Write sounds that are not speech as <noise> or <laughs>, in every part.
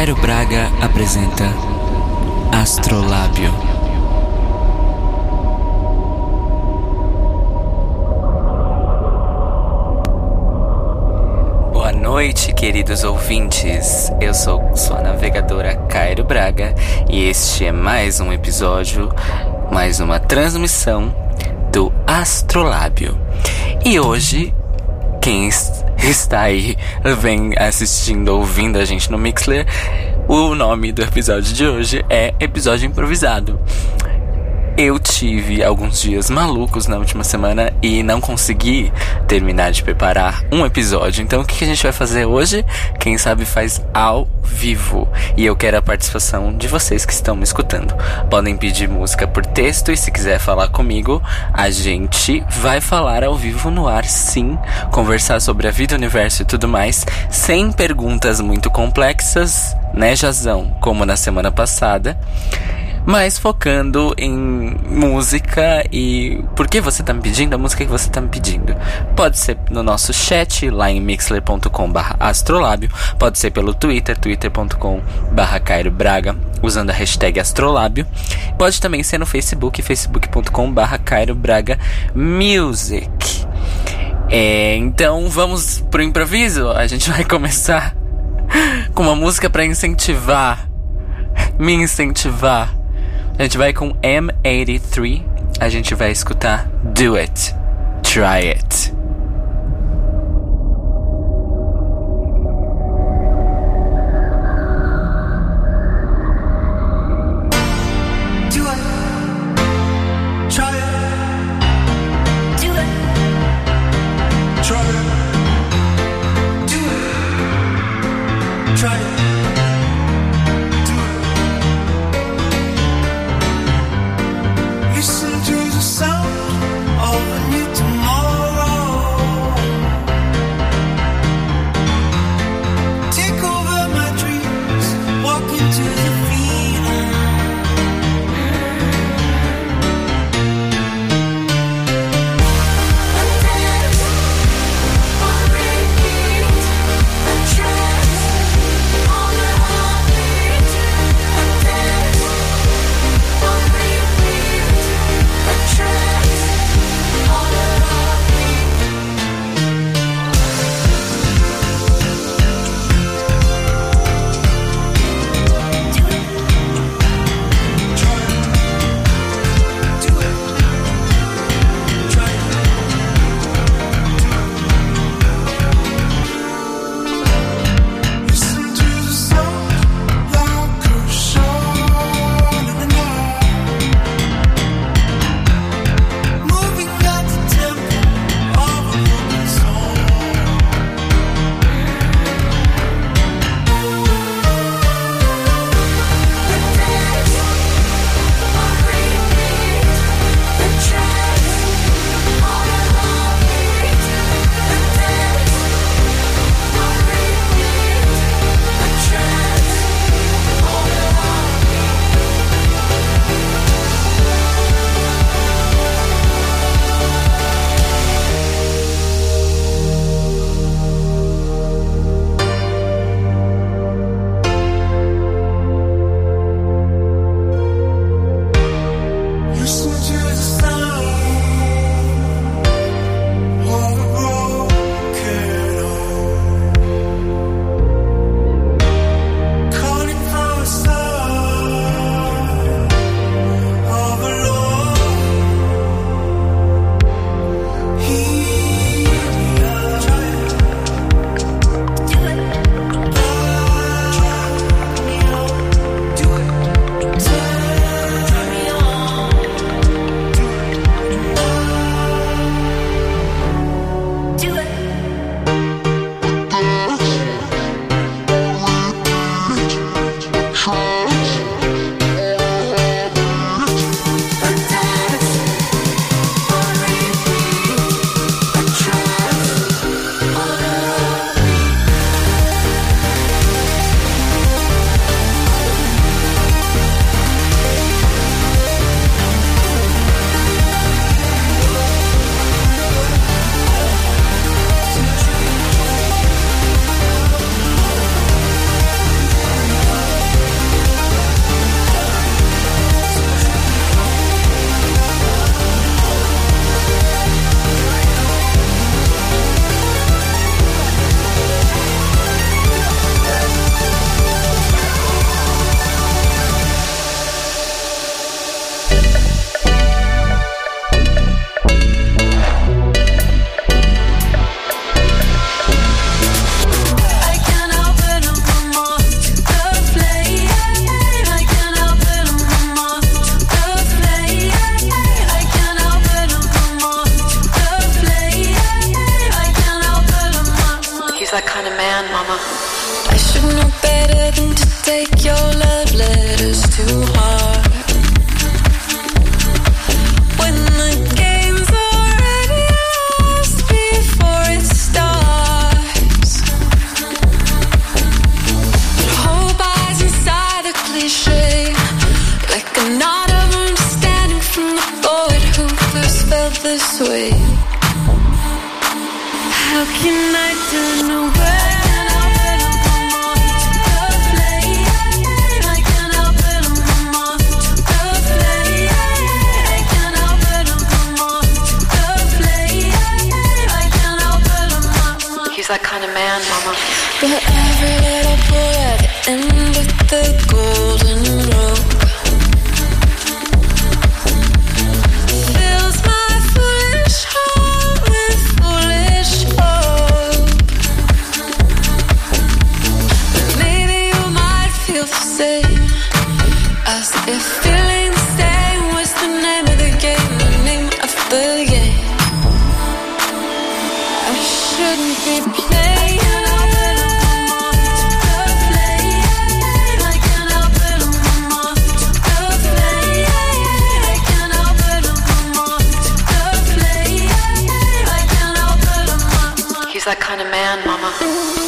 Cairo Braga apresenta Astrolábio. Boa noite, queridos ouvintes. Eu sou sua navegadora Cairo Braga e este é mais um episódio, mais uma transmissão do Astrolábio. E hoje, quem está aí, vem assistindo, ouvindo a gente no Mixler, o nome do episódio de hoje é Episódio Improvisado. Eu tive alguns dias malucos na última semana e não consegui terminar de preparar um episódio. Então, o que a gente vai fazer hoje? Quem sabe faz ao vivo. E eu quero a participação de vocês que estão me escutando. Podem pedir música por texto e se quiser falar comigo, a gente vai falar ao vivo no ar, sim. Conversar sobre a vida, o universo e tudo mais, sem perguntas muito complexas, né, Jazão? Como na semana passada mas focando em música e por que você tá me pedindo, a música que você tá me pedindo. Pode ser no nosso chat lá em mixler.com/astrolábio, pode ser pelo Twitter, twitter.com/cairo braga, usando a hashtag astrolábio. Pode também ser no Facebook, facebook.com/cairo braga music. É, então vamos pro improviso. A gente vai começar <laughs> com uma música para incentivar, me incentivar a gente vai com M83. A gente vai escutar Do It. Try It. That kind of man, mama.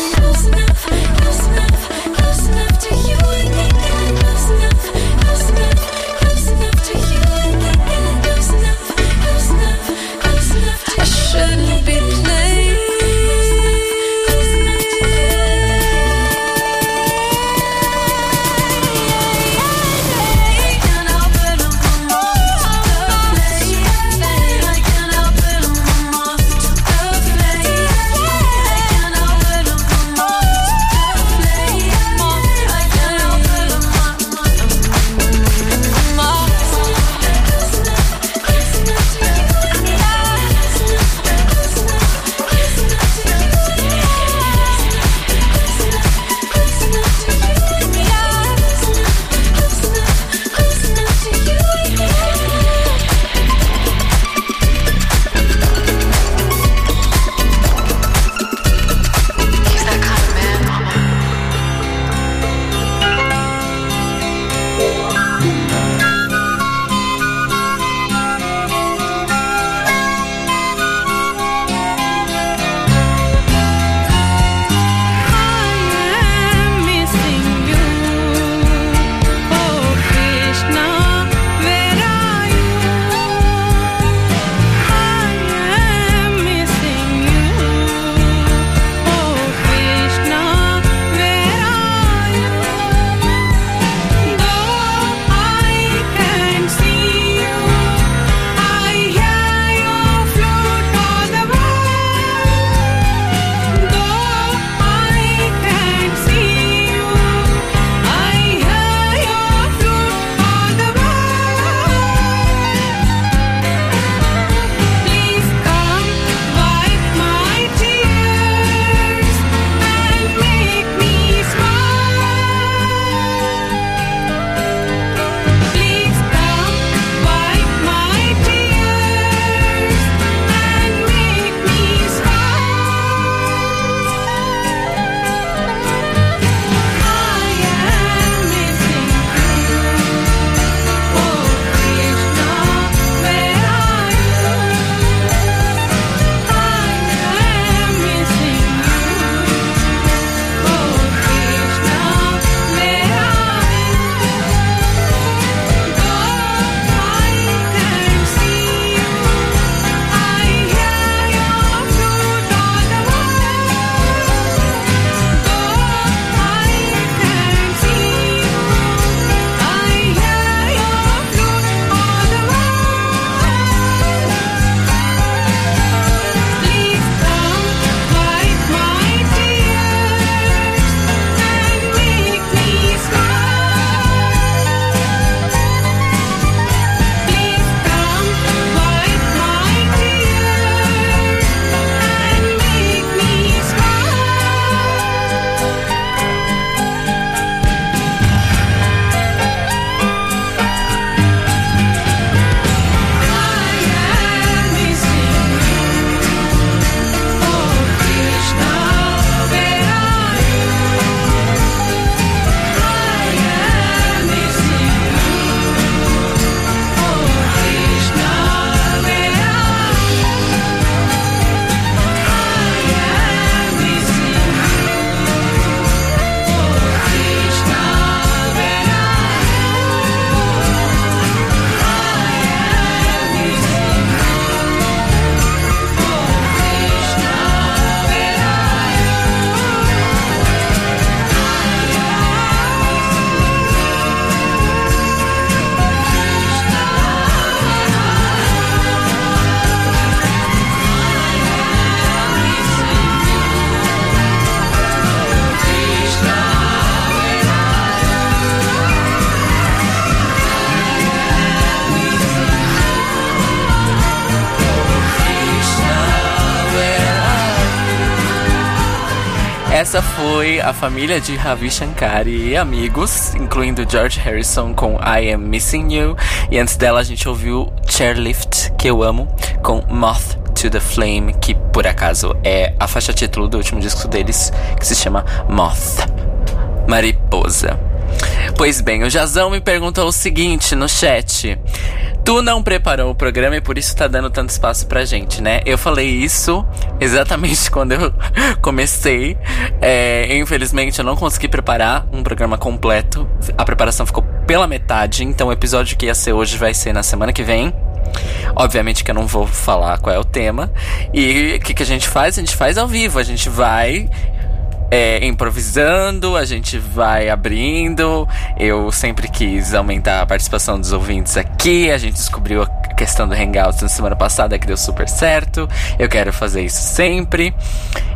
Família de Ravi Shankar e amigos, incluindo George Harrison com I Am Missing You. E antes dela a gente ouviu Chairlift, que eu amo, com Moth to the Flame, que por acaso é a faixa título do último disco deles, que se chama Moth Mariposa. Pois bem, o Jazão me perguntou o seguinte no chat. Tu não preparou o programa e por isso tá dando tanto espaço pra gente, né? Eu falei isso exatamente <laughs> quando eu comecei. É, infelizmente eu não consegui preparar um programa completo. A preparação ficou pela metade, então o episódio que ia ser hoje vai ser na semana que vem. Obviamente que eu não vou falar qual é o tema. E o que, que a gente faz? A gente faz ao vivo. A gente vai é, improvisando, a gente vai abrindo. Eu sempre quis aumentar a participação dos ouvintes aqui. A gente descobriu a questão do Hangouts na semana passada que deu super certo. Eu quero fazer isso sempre.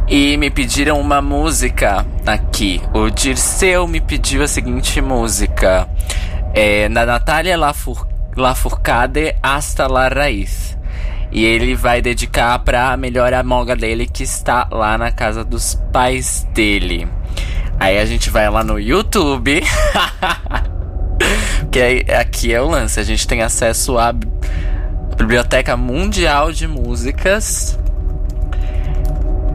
E me pediram uma música aqui. O Dirceu me pediu a seguinte música: é, da Natália Lafourcade Hasta la Raiz. E ele vai dedicar pra melhor amiga dele que está lá na casa dos pais dele. Aí a gente vai lá no YouTube. <laughs> que aí, aqui é o lance, a gente tem acesso à bi- Biblioteca Mundial de Músicas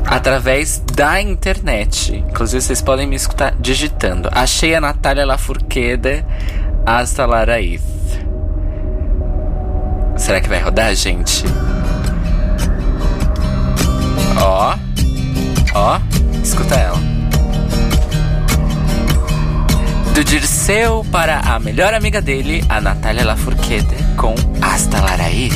através da internet. Inclusive vocês podem me escutar digitando. Achei a Natália Lafourcade Hasta la Raiz. Será que vai rodar, gente? Ó. Ó. Escuta ela. Do Dirceu para a melhor amiga dele, a Natália Lafourcade, com Hasta la Raiz.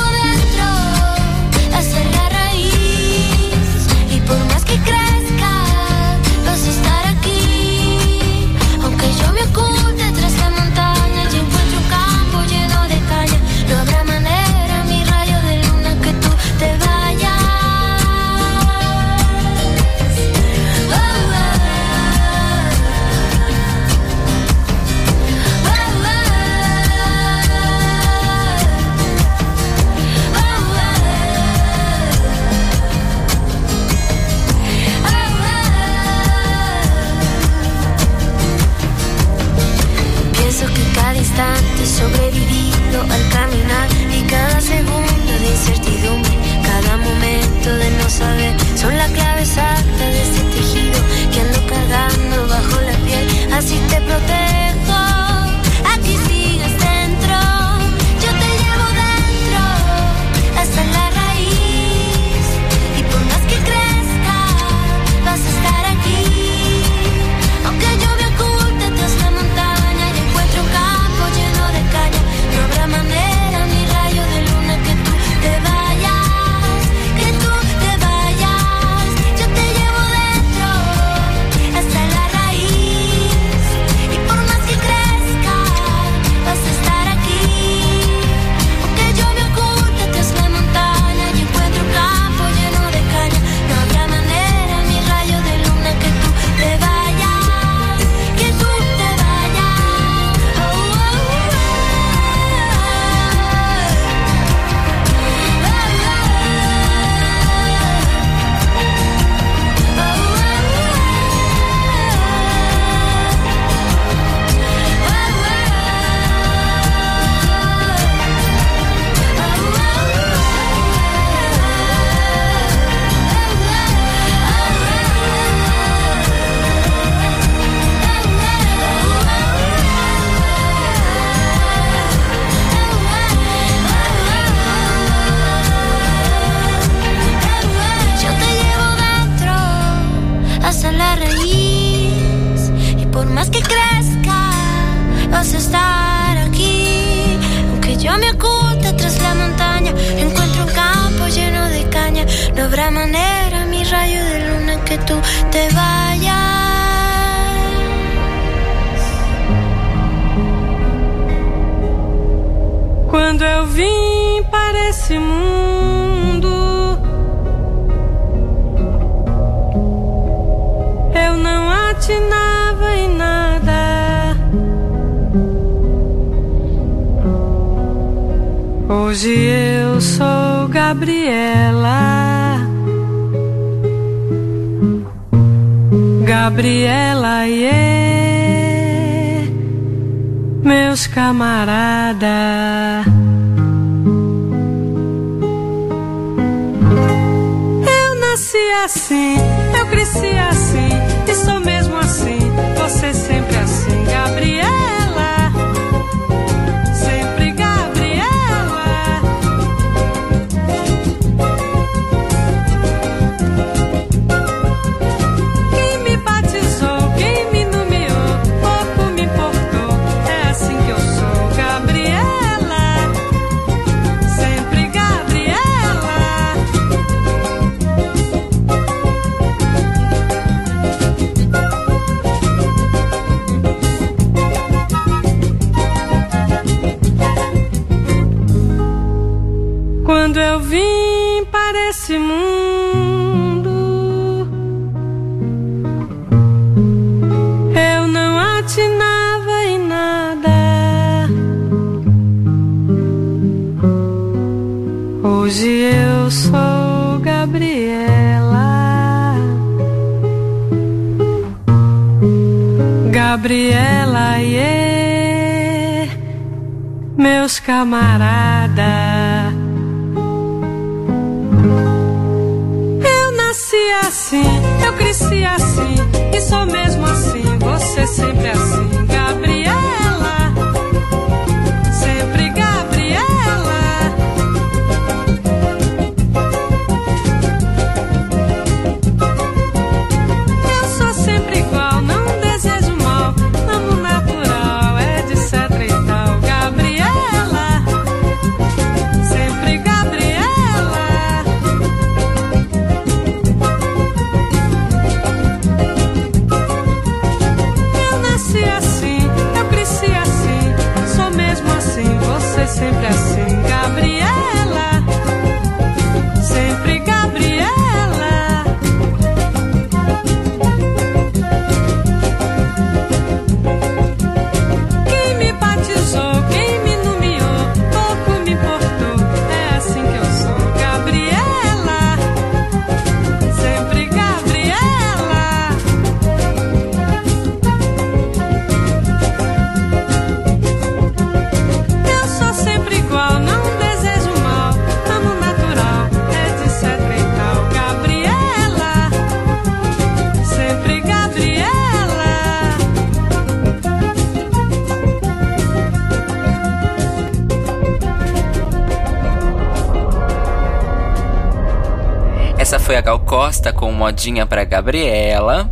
foi a Gal Costa com modinha pra Gabriela.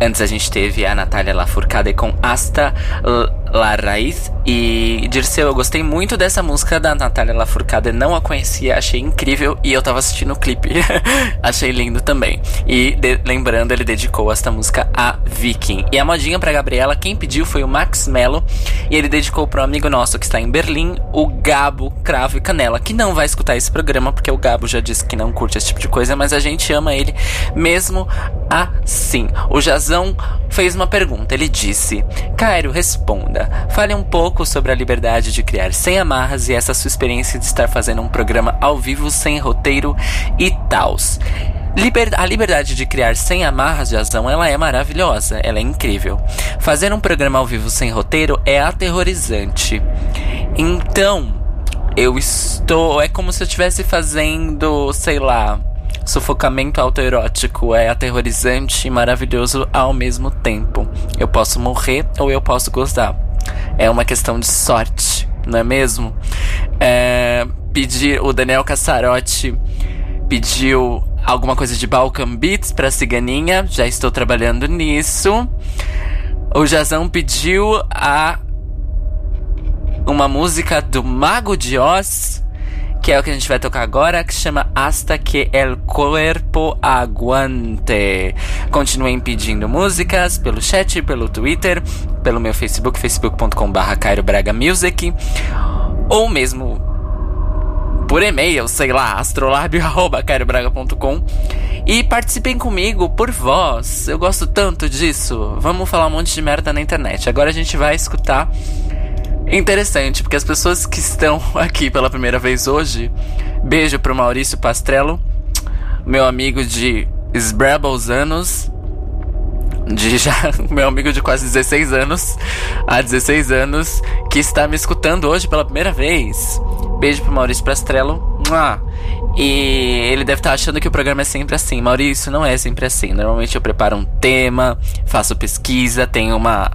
Antes a gente teve a Natália Lafourcade com Asta La Raiz. E Dirceu, eu gostei muito dessa música da Natália Lafourcade. Não a conhecia, achei incrível. E eu tava assistindo o clipe. <laughs> achei lindo também. E de- lembrando, ele dedicou esta música a Viking. E a modinha pra Gabriela, quem pediu foi o Max Mello. E ele dedicou pro amigo nosso que está em Berlim, o Gabo Cravo e Canela. Que não vai escutar esse programa, porque o Gabo já disse que não curte esse tipo de coisa. Mas a gente ama ele mesmo assim. O Jazão fez uma pergunta. Ele disse: Cairo, responda. Fale um pouco sobre a liberdade de criar sem amarras e essa sua experiência de estar fazendo um programa ao vivo, sem roteiro e tals. Liber- a liberdade de criar sem amarras de ação, ela é maravilhosa, ela é incrível. Fazer um programa ao vivo sem roteiro é aterrorizante. Então, eu estou. É como se eu estivesse fazendo, sei lá, sufocamento autoerótico. É aterrorizante e maravilhoso ao mesmo tempo. Eu posso morrer ou eu posso gozar. É uma questão de sorte, não é mesmo? É, pedir o Daniel Cassarotti pediu alguma coisa de Balkan Beats pra Ciganinha. Já estou trabalhando nisso. O Jazão pediu a uma música do Mago de Oz, que é o que a gente vai tocar agora, que chama Hasta que el cuerpo aguante. Continuem pedindo músicas pelo chat, pelo Twitter, pelo meu Facebook, facebook.com.br Cairo Braga Music, ou mesmo por e-mail, sei lá, astrolabio.com e participem comigo por voz. Eu gosto tanto disso. Vamos falar um monte de merda na internet. Agora a gente vai escutar. Interessante, porque as pessoas que estão <laughs> aqui pela primeira vez hoje, beijo pro Maurício Pastrello, meu amigo de esbrabos anos, de já <laughs> meu amigo de quase 16 anos, há 16 anos, que está me escutando hoje pela primeira vez. Beijo pro Maurício Pastrello. Mua. E ele deve estar achando que o programa é sempre assim. Maurício, não é sempre assim. Normalmente eu preparo um tema, faço pesquisa, tenho uma,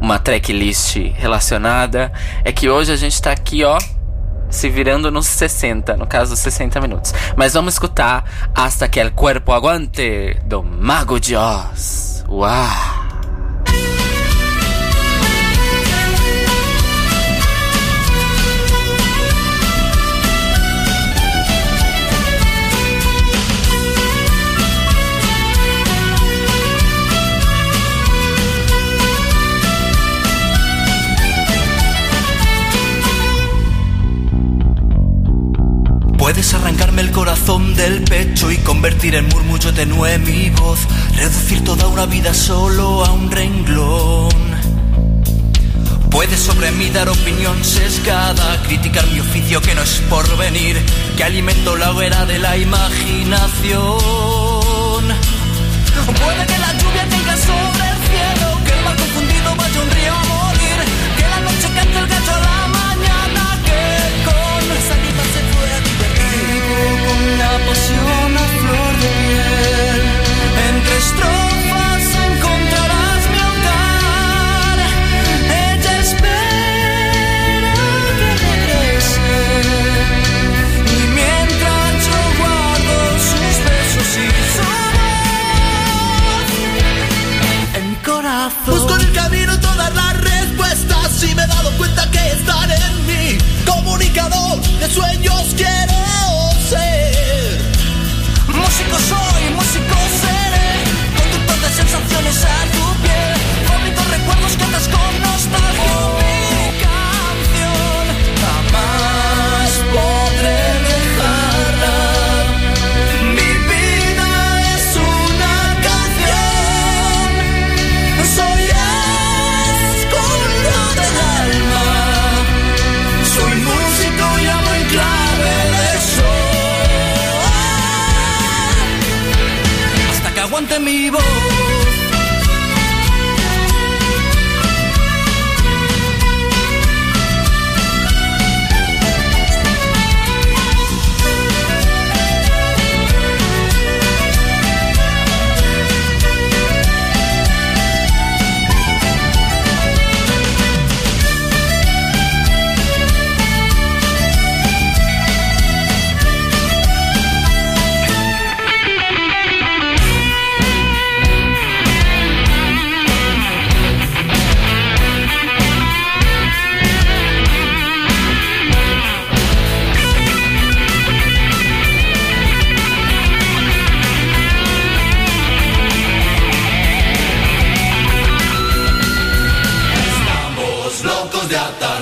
uma tracklist relacionada. É que hoje a gente tá aqui, ó, se virando nos 60, no caso 60 minutos. Mas vamos escutar Hasta que el cuerpo aguante do Mago de Oz. Uau! Corazón del pecho y convertir en murmullo tenue mi voz, reducir toda una vida solo a un renglón. Puedes sobre mí dar opinión sesgada, criticar mi oficio que no es por venir, que alimento la hoguera de la imaginación. Puede que la lluvia caiga sobre el cielo,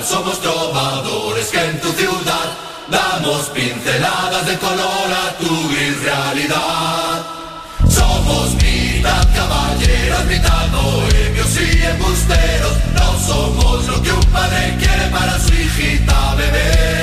somos trovadores que en tu ciudad damos pinceladas de color a tu gris realidad. Somos mitad caballeros, mitad bohemios y embusteros. No somos lo que un padre quiere para su hijita bebé.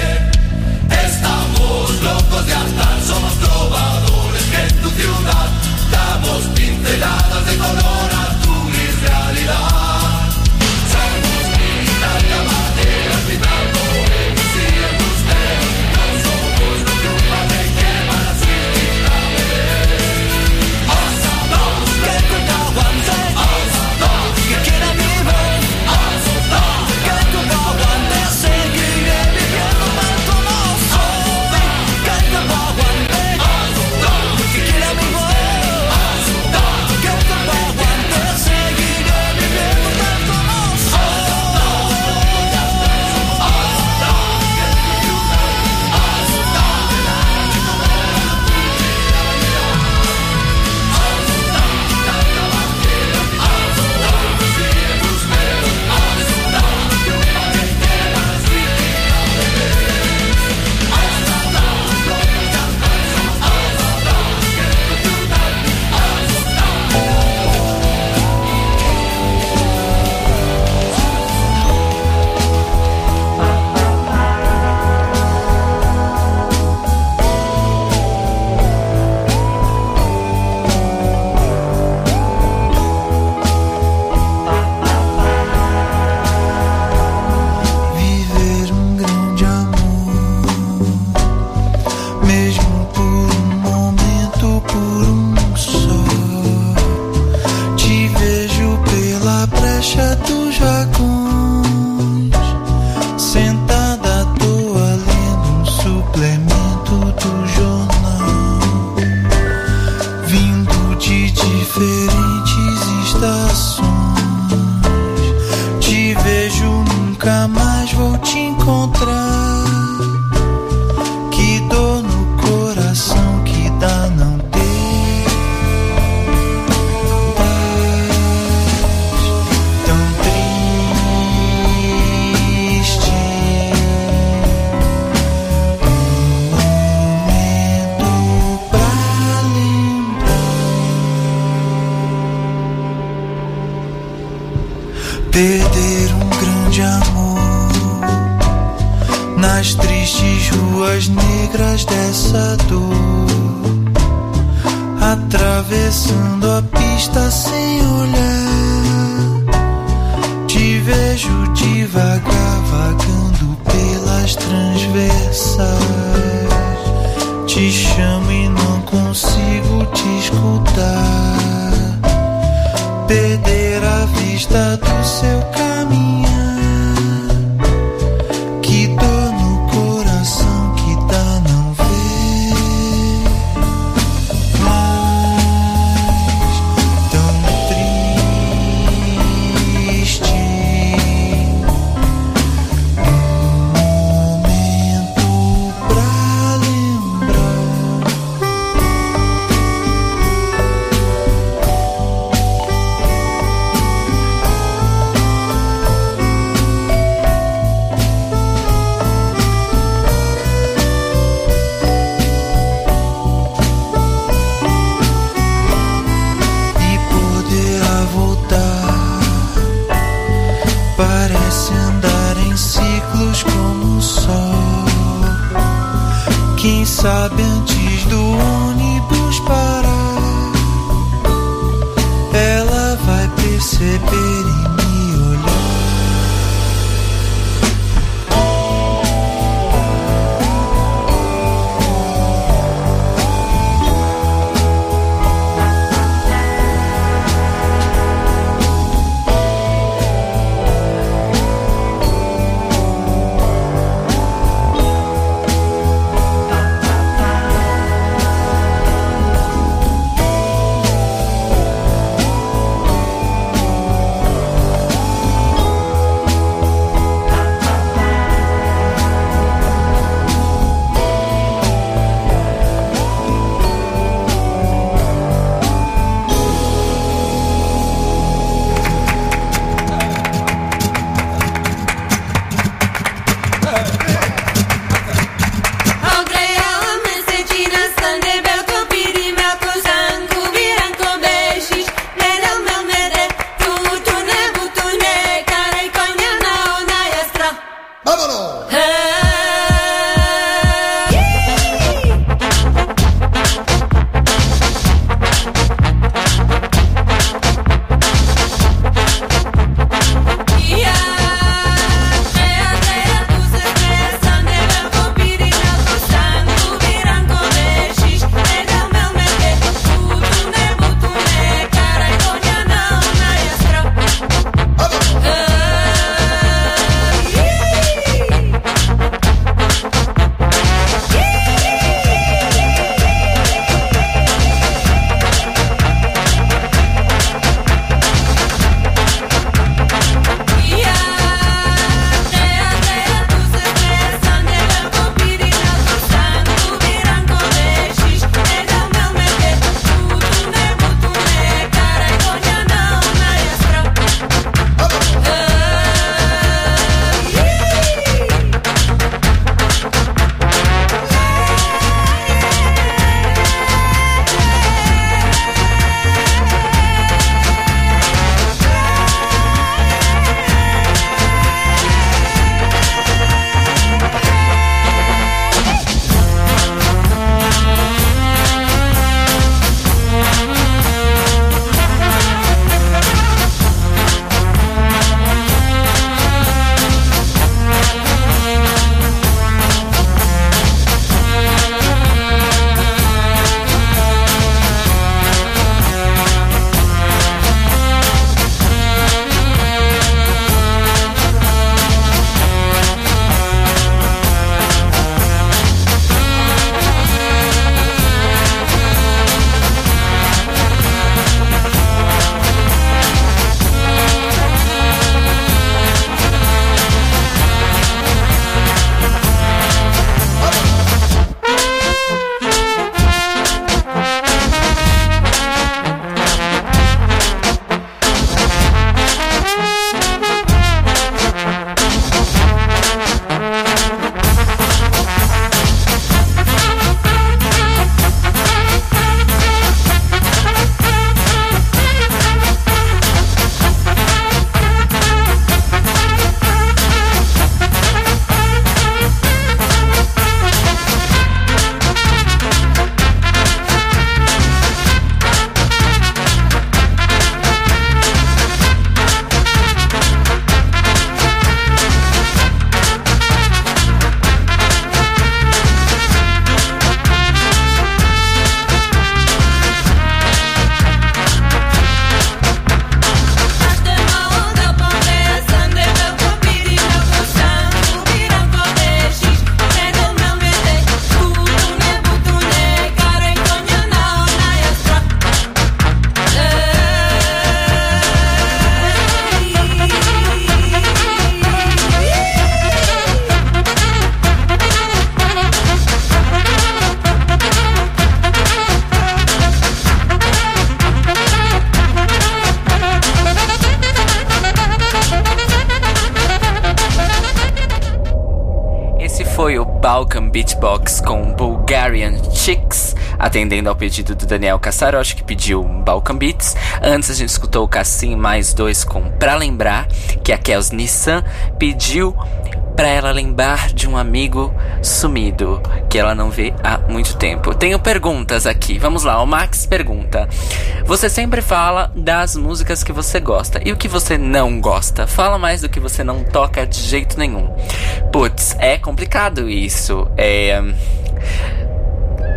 Atendendo ao pedido do Daniel Cassarotti, que pediu Balkan Beats. Antes a gente escutou o Cassim mais dois com Pra Lembrar, que a Kels Nissan pediu pra ela lembrar de um amigo sumido que ela não vê há muito tempo. Tenho perguntas aqui. Vamos lá, o Max pergunta: Você sempre fala das músicas que você gosta e o que você não gosta? Fala mais do que você não toca de jeito nenhum. Putz, é complicado isso. É.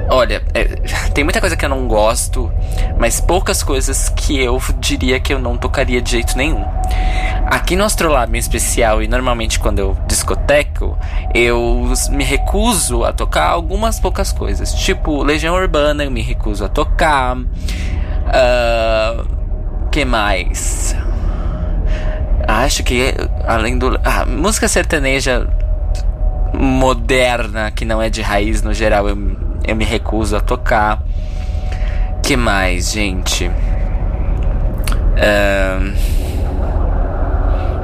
Olha, é, <laughs> tem muita coisa que eu não gosto, mas poucas coisas que eu diria que eu não tocaria de jeito nenhum. Aqui no Astrolab em especial, e normalmente quando eu discoteco, eu me recuso a tocar algumas poucas coisas. Tipo, Legião Urbana eu me recuso a tocar. Ah, que mais? Acho que além do. Ah, música sertaneja moderna, que não é de raiz no geral, eu, eu me recuso a tocar. Que mais, gente?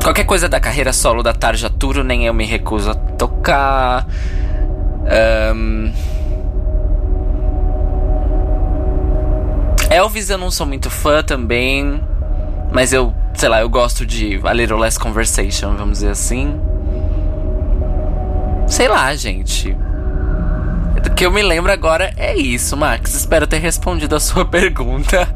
Qualquer coisa da carreira solo da Tarja Turo, nem eu me recuso a tocar. Ahn, Elvis eu não sou muito fã também. Mas eu, sei lá, eu gosto de A Little Less Conversation, vamos dizer assim. Sei lá, gente. Do que eu me lembro agora é isso, Max. Espero ter respondido a sua <laughs> pergunta.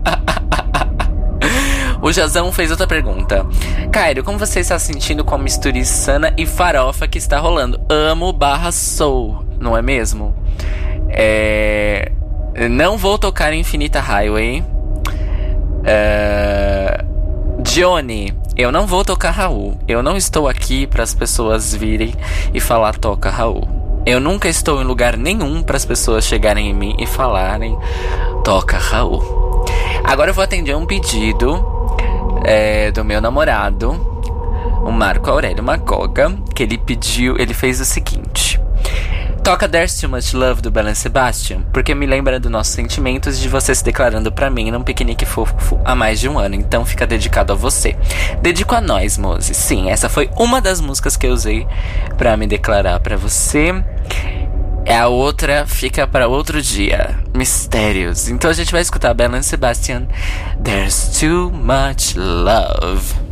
o Jazão fez outra pergunta. Cairo, como você está se sentindo com a mistura insana e farofa que está rolando? Amo barra sou, não é mesmo? É... Não vou tocar Infinita Highway. É... Johnny, eu não vou tocar Raul. Eu não estou aqui para as pessoas virem e falar toca Raul. Eu nunca estou em lugar nenhum para as pessoas chegarem em mim e falarem toca Raul. Agora eu vou atender um pedido é, do meu namorado, o Marco Aurélio Magoga, que ele pediu, ele fez o seguinte. Toca There's Too Much Love do Belen Sebastian, porque me lembra dos nossos sentimentos de você se declarando pra mim num piquenique fofo há mais de um ano, então fica dedicado a você. Dedico a nós, Mose. Sim, essa foi uma das músicas que eu usei pra me declarar pra você. É a outra fica para outro dia. Mistérios. Então a gente vai escutar Belen Sebastian. There's too much love.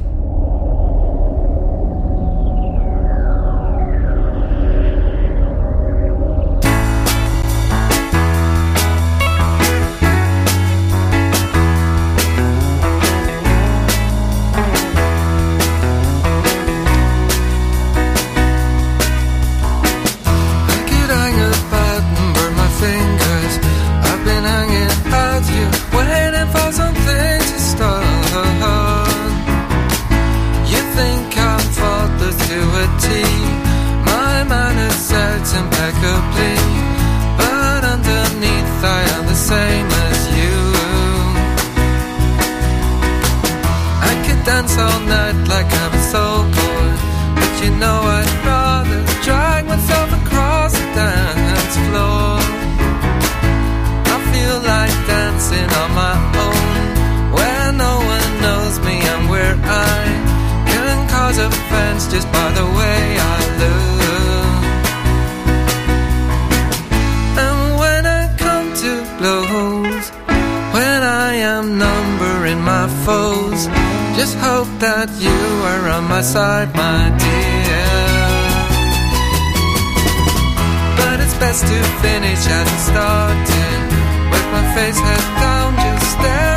To finish. It started, with my face head down, just staring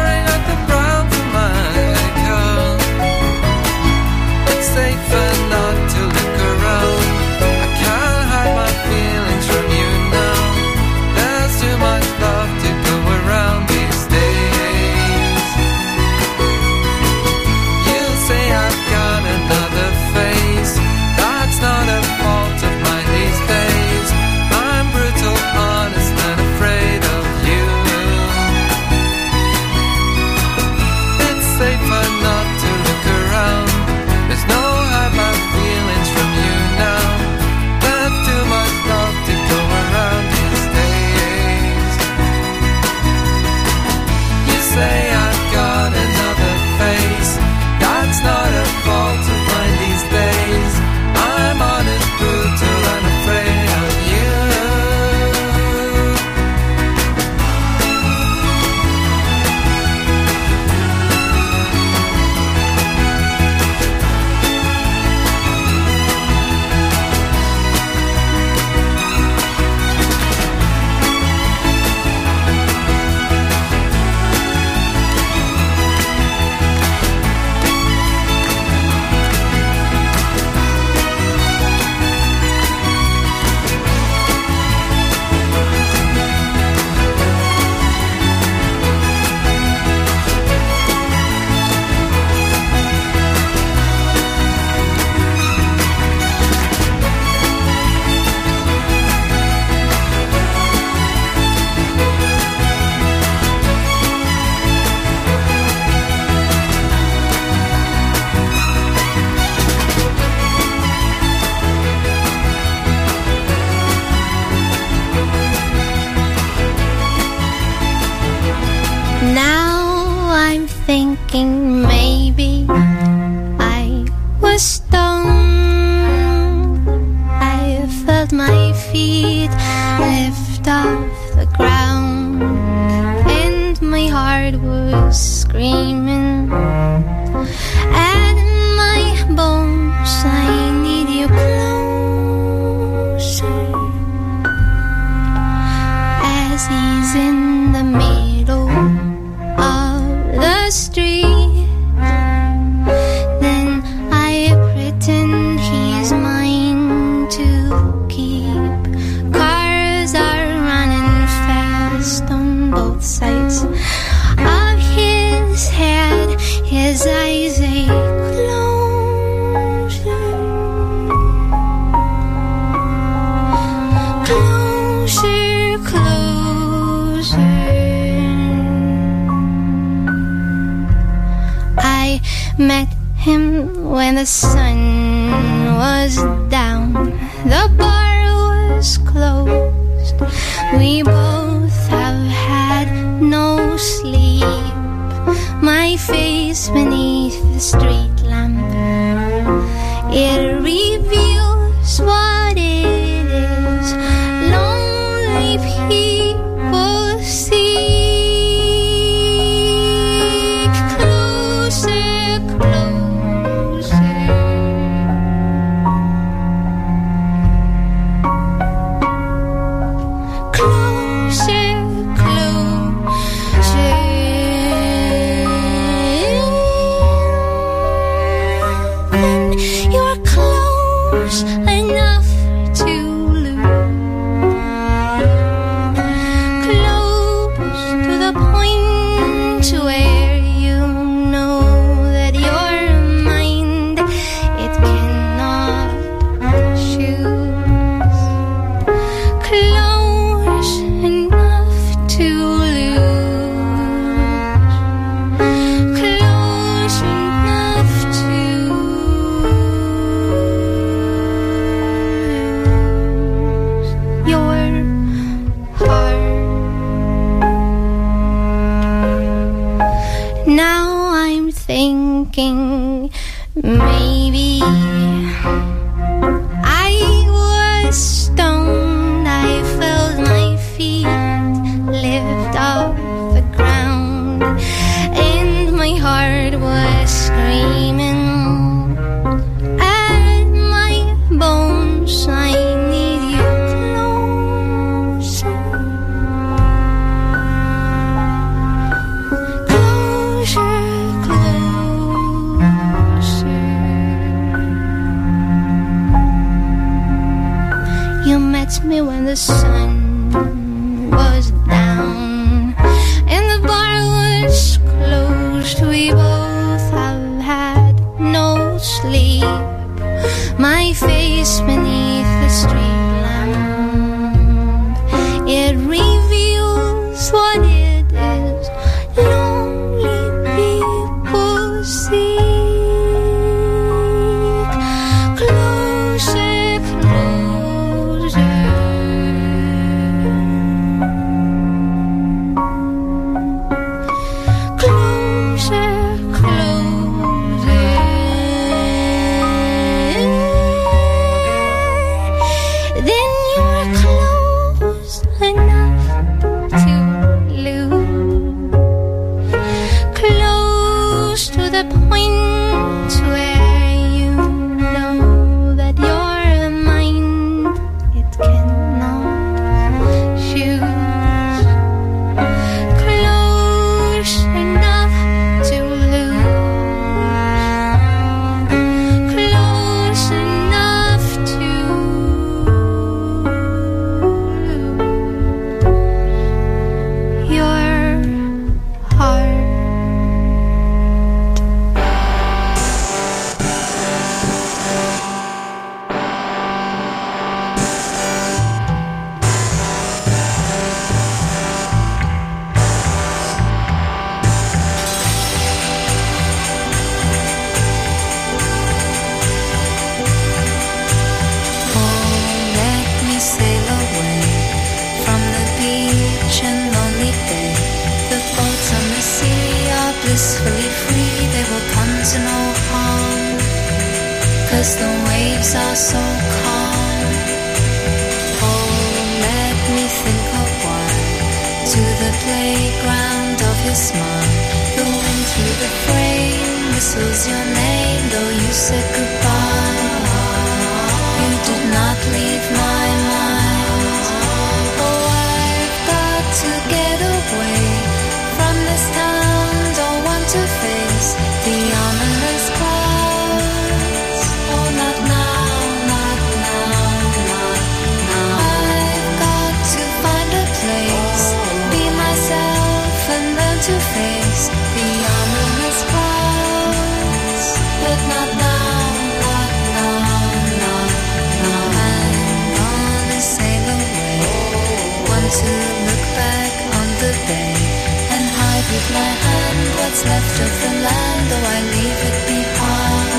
my hand what's left of the land, though I leave it behind.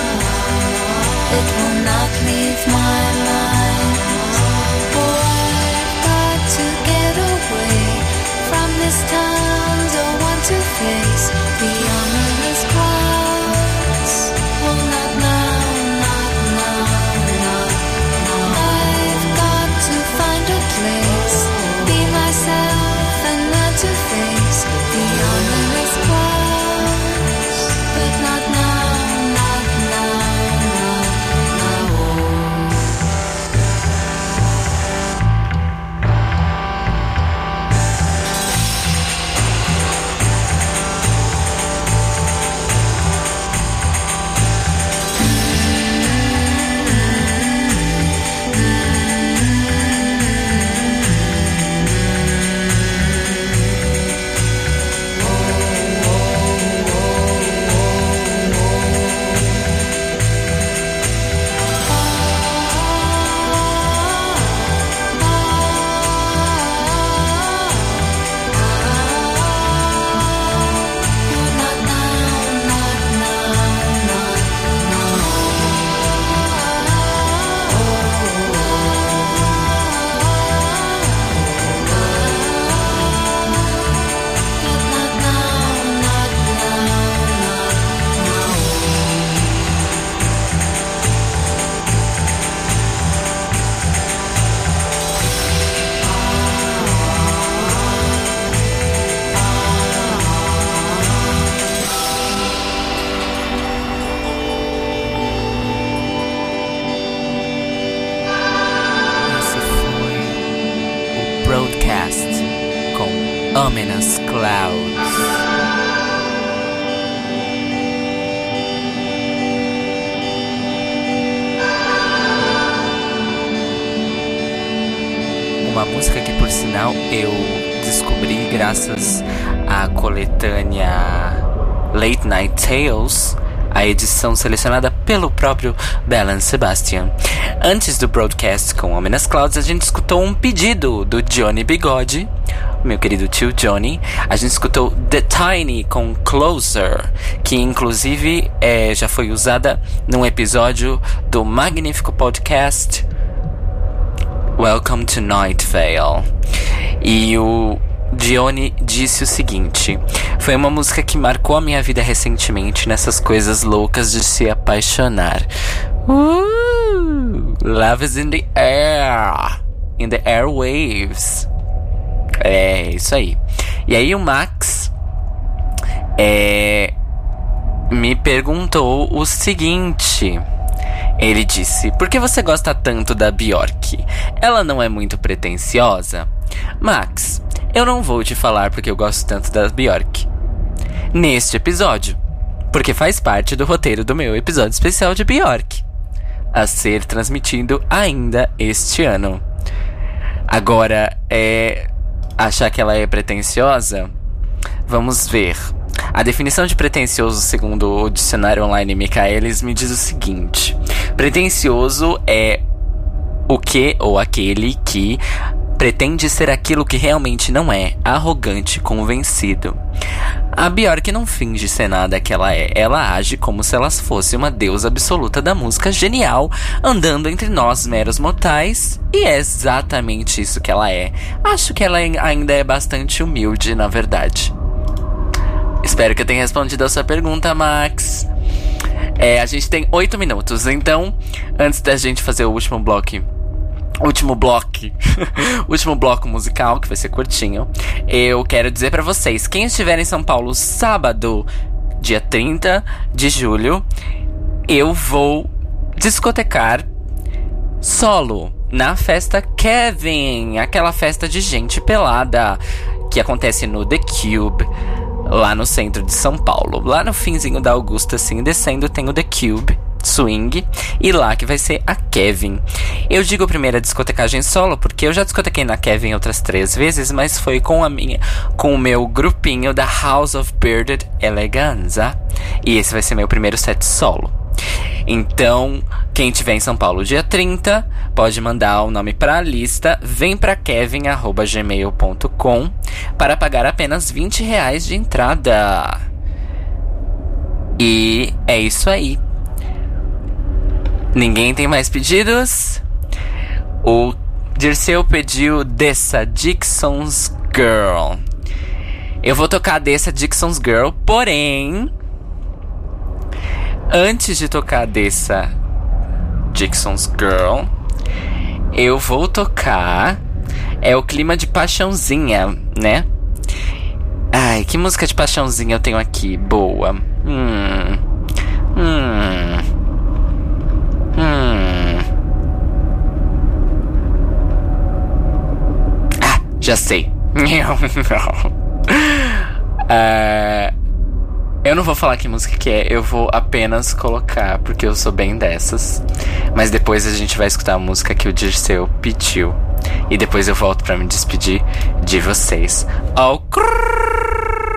It will not leave my mind. Selecionada pelo próprio Belan Sebastian. Antes do broadcast com Ominous Clouds, a gente escutou um pedido do Johnny Bigode, meu querido tio Johnny. A gente escutou The Tiny com Closer, que inclusive é, já foi usada num episódio do magnífico podcast Welcome to Night Vale. E o Dione disse o seguinte: Foi uma música que marcou a minha vida recentemente nessas coisas loucas de se apaixonar. Uh, love is in the air, in the airwaves. É isso aí. E aí o Max é, me perguntou o seguinte. Ele disse: Por que você gosta tanto da Bjork? Ela não é muito pretensiosa? Max, eu não vou te falar porque eu gosto tanto da Bjork. Neste episódio, porque faz parte do roteiro do meu episódio especial de Bjork, a ser transmitido ainda este ano. Agora, é. Achar que ela é pretensiosa? Vamos ver. A definição de pretensioso, segundo o dicionário online Michaelis, me diz o seguinte: pretensioso é o que ou aquele que pretende ser aquilo que realmente não é, arrogante, convencido. A Bjork não finge ser nada que ela é, ela age como se ela fosse uma deusa absoluta da música genial, andando entre nós meros mortais, e é exatamente isso que ela é. Acho que ela ainda é bastante humilde, na verdade. Espero que eu tenha respondido a sua pergunta, Max. É, a gente tem oito minutos, então, antes da gente fazer o último bloco último bloco, <laughs> último bloco musical, que vai ser curtinho, eu quero dizer pra vocês, quem estiver em São Paulo sábado, dia 30 de julho, eu vou discotecar solo na festa Kevin, aquela festa de gente pelada que acontece no The Cube, lá no centro de São Paulo. Lá no finzinho da Augusta, assim, descendo, tem o The Cube. Swing e lá que vai ser a Kevin. Eu digo primeira discotecagem solo porque eu já discotequei na Kevin outras três vezes, mas foi com a minha, com o meu grupinho da House of Bearded Eleganza. E esse vai ser meu primeiro set solo. Então, quem tiver em São Paulo dia 30, pode mandar o nome para a lista, vem para kevin@gmail.com para pagar apenas 20 reais de entrada. E é isso aí. Ninguém tem mais pedidos? O Dirceu pediu dessa Dixon's Girl. Eu vou tocar dessa Dixon's Girl, porém, antes de tocar dessa Dixon's Girl, eu vou tocar. É o clima de paixãozinha, né? Ai, que música de paixãozinha eu tenho aqui? Boa. Hum. Hum. Hum. Ah, já sei. Ah, eu não vou falar que música que é, eu vou apenas colocar, porque eu sou bem dessas. Mas depois a gente vai escutar a música que o Dirceu pediu. E depois eu volto pra me despedir de vocês. Ao Letting go.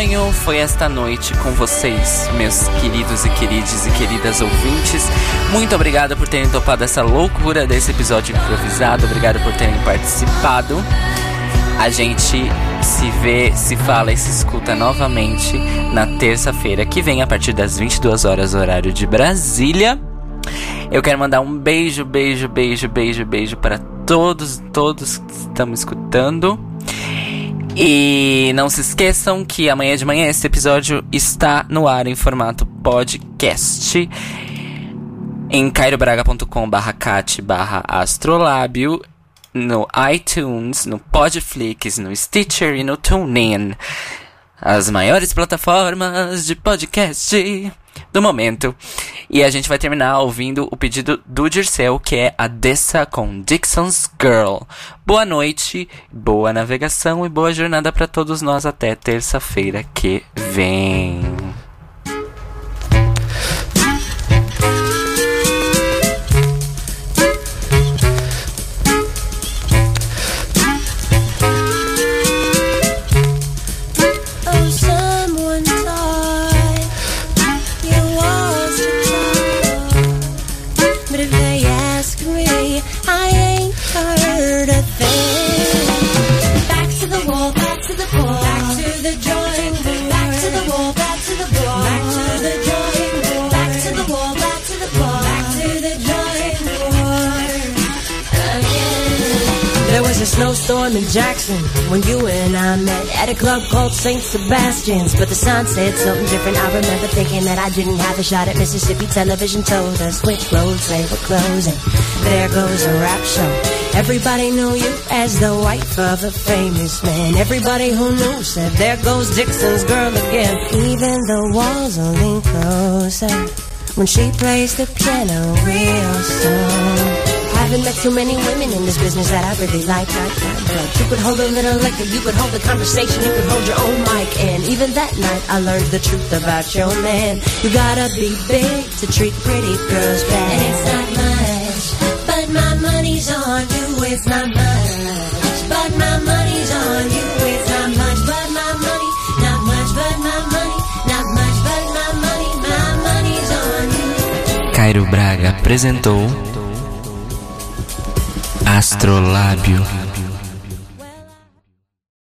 Sonho foi esta noite com vocês, meus queridos e queridas e queridas ouvintes. Muito obrigado por terem topado essa loucura desse episódio improvisado. Obrigado por terem participado. A gente se vê, se fala e se escuta novamente na terça-feira que vem, a partir das 22 horas, horário de Brasília. Eu quero mandar um beijo, beijo, beijo, beijo, beijo para todos, todos que estão escutando. E não se esqueçam que amanhã de manhã esse episódio está no ar em formato podcast em cairobraga.com barra cat barra astrolábio no iTunes, no Podflix, no Stitcher e no TuneIn. As maiores plataformas de podcast do momento. E a gente vai terminar ouvindo o pedido do Dirceu, que é a Dessa com Dixon's Girl. Boa noite, boa navegação e boa jornada para todos nós até terça-feira que vem. Snowstorm in Jackson when you and I met at a club called St. Sebastian's. But the sign said something different. I remember thinking that I didn't have a shot at Mississippi. Television told us which roads they were closing. There goes a rap show. Everybody knew you as the wife of a famous man. Everybody who knew said, There goes Dixon's girl again. Even the walls lean closer when she plays the piano real slow. Haven't met too many women in this business that I really like, like. But you could hold a little liquor, you could hold the conversation, you could hold your own mic. And even that night, I learned the truth about your man. You gotta be big to treat pretty girls bad. And it's not much, but my money's on you. It's not much, but my money's on you. It's not much, but my money, not much, but my money, not much, but my money, my money's on you. Cairo Braga apresentou Astrolábio.